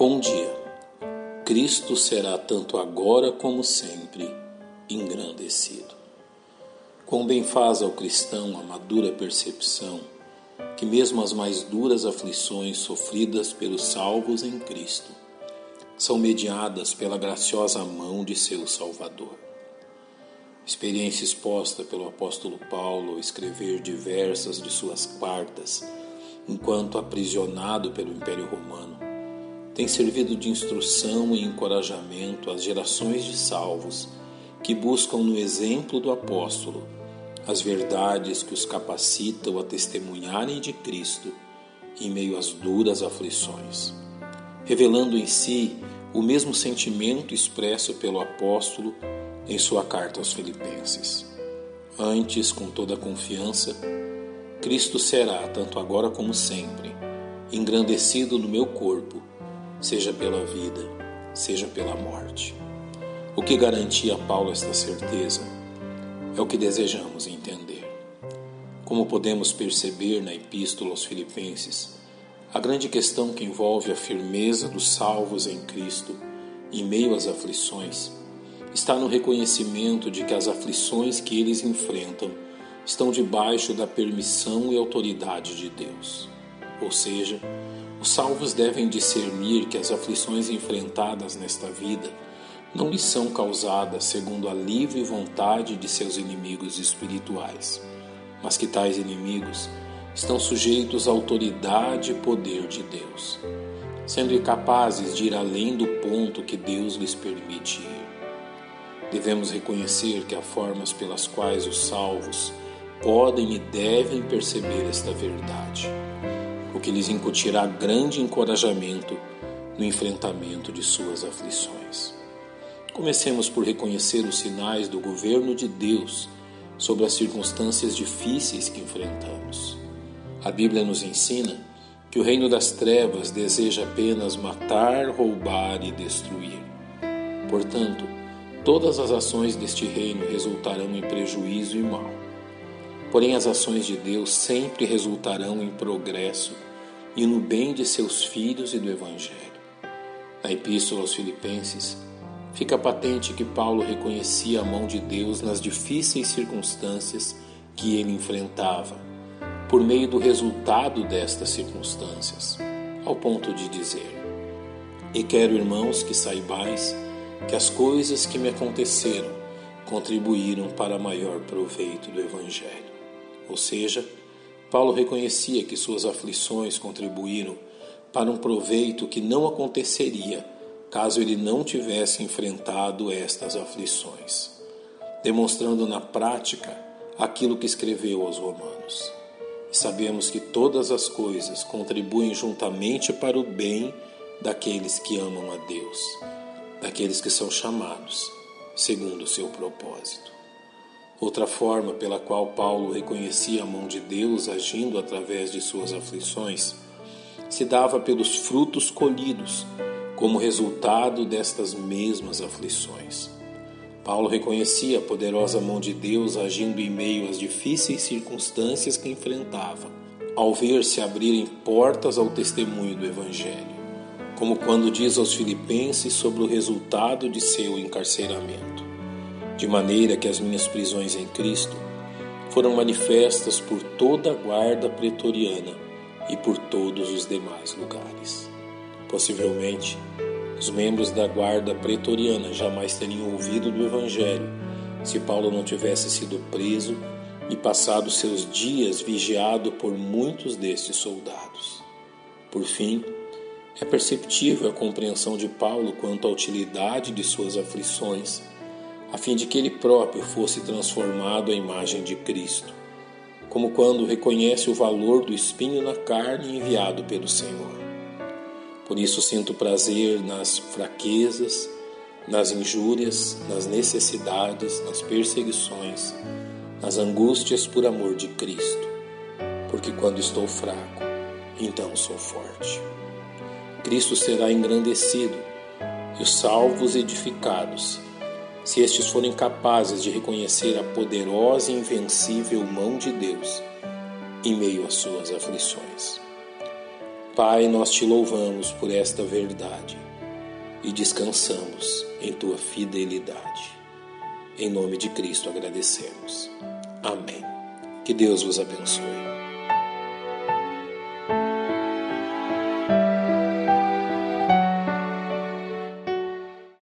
Bom dia. Cristo será tanto agora como sempre engrandecido. Quão bem faz ao cristão a madura percepção que mesmo as mais duras aflições sofridas pelos salvos em Cristo são mediadas pela graciosa mão de seu Salvador. Experiência exposta pelo apóstolo Paulo ao escrever diversas de suas cartas, enquanto aprisionado pelo Império Romano, tem servido de instrução e encorajamento às gerações de salvos que buscam no exemplo do apóstolo as verdades que os capacitam a testemunharem de Cristo em meio às duras aflições, revelando em si o mesmo sentimento expresso pelo apóstolo em sua carta aos Filipenses. Antes, com toda confiança, Cristo será, tanto agora como sempre, engrandecido no meu corpo seja pela vida, seja pela morte. O que garantia a Paulo esta certeza é o que desejamos entender. Como podemos perceber na Epístola aos Filipenses, a grande questão que envolve a firmeza dos salvos em Cristo em meio às aflições está no reconhecimento de que as aflições que eles enfrentam estão debaixo da permissão e autoridade de Deus. Ou seja, os salvos devem discernir que as aflições enfrentadas nesta vida não lhes são causadas segundo a livre vontade de seus inimigos espirituais, mas que tais inimigos estão sujeitos à autoridade e poder de Deus, sendo incapazes de ir além do ponto que Deus lhes permite ir. Devemos reconhecer que há formas pelas quais os salvos podem e devem perceber esta verdade que lhes incutirá grande encorajamento no enfrentamento de suas aflições. Comecemos por reconhecer os sinais do governo de Deus sobre as circunstâncias difíceis que enfrentamos. A Bíblia nos ensina que o reino das trevas deseja apenas matar, roubar e destruir. Portanto, todas as ações deste reino resultarão em prejuízo e mal. Porém, as ações de Deus sempre resultarão em progresso e no bem de seus filhos e do Evangelho. Na Epístola aos Filipenses, fica patente que Paulo reconhecia a mão de Deus nas difíceis circunstâncias que ele enfrentava, por meio do resultado destas circunstâncias, ao ponto de dizer: E quero, irmãos, que saibais que as coisas que me aconteceram contribuíram para maior proveito do Evangelho. Ou seja, Paulo reconhecia que suas aflições contribuíram para um proveito que não aconteceria caso ele não tivesse enfrentado estas aflições, demonstrando na prática aquilo que escreveu aos Romanos. E sabemos que todas as coisas contribuem juntamente para o bem daqueles que amam a Deus, daqueles que são chamados segundo o seu propósito. Outra forma pela qual Paulo reconhecia a mão de Deus agindo através de suas aflições se dava pelos frutos colhidos como resultado destas mesmas aflições. Paulo reconhecia a poderosa mão de Deus agindo em meio às difíceis circunstâncias que enfrentava, ao ver-se abrirem portas ao testemunho do Evangelho, como quando diz aos Filipenses sobre o resultado de seu encarceramento de maneira que as minhas prisões em Cristo foram manifestas por toda a guarda pretoriana e por todos os demais lugares. Possivelmente, os membros da guarda pretoriana jamais teriam ouvido do Evangelho se Paulo não tivesse sido preso e passado seus dias vigiado por muitos destes soldados. Por fim, é perceptível a compreensão de Paulo quanto à utilidade de suas aflições a fim de que ele próprio fosse transformado à imagem de Cristo, como quando reconhece o valor do espinho na carne enviado pelo Senhor. Por isso sinto prazer nas fraquezas, nas injúrias, nas necessidades, nas perseguições, nas angústias por amor de Cristo, porque quando estou fraco, então sou forte. Cristo será engrandecido e os salvos edificados se estes forem capazes de reconhecer a poderosa e invencível mão de Deus em meio às suas aflições. Pai, nós te louvamos por esta verdade e descansamos em tua fidelidade. Em nome de Cristo agradecemos. Amém. Que Deus vos abençoe.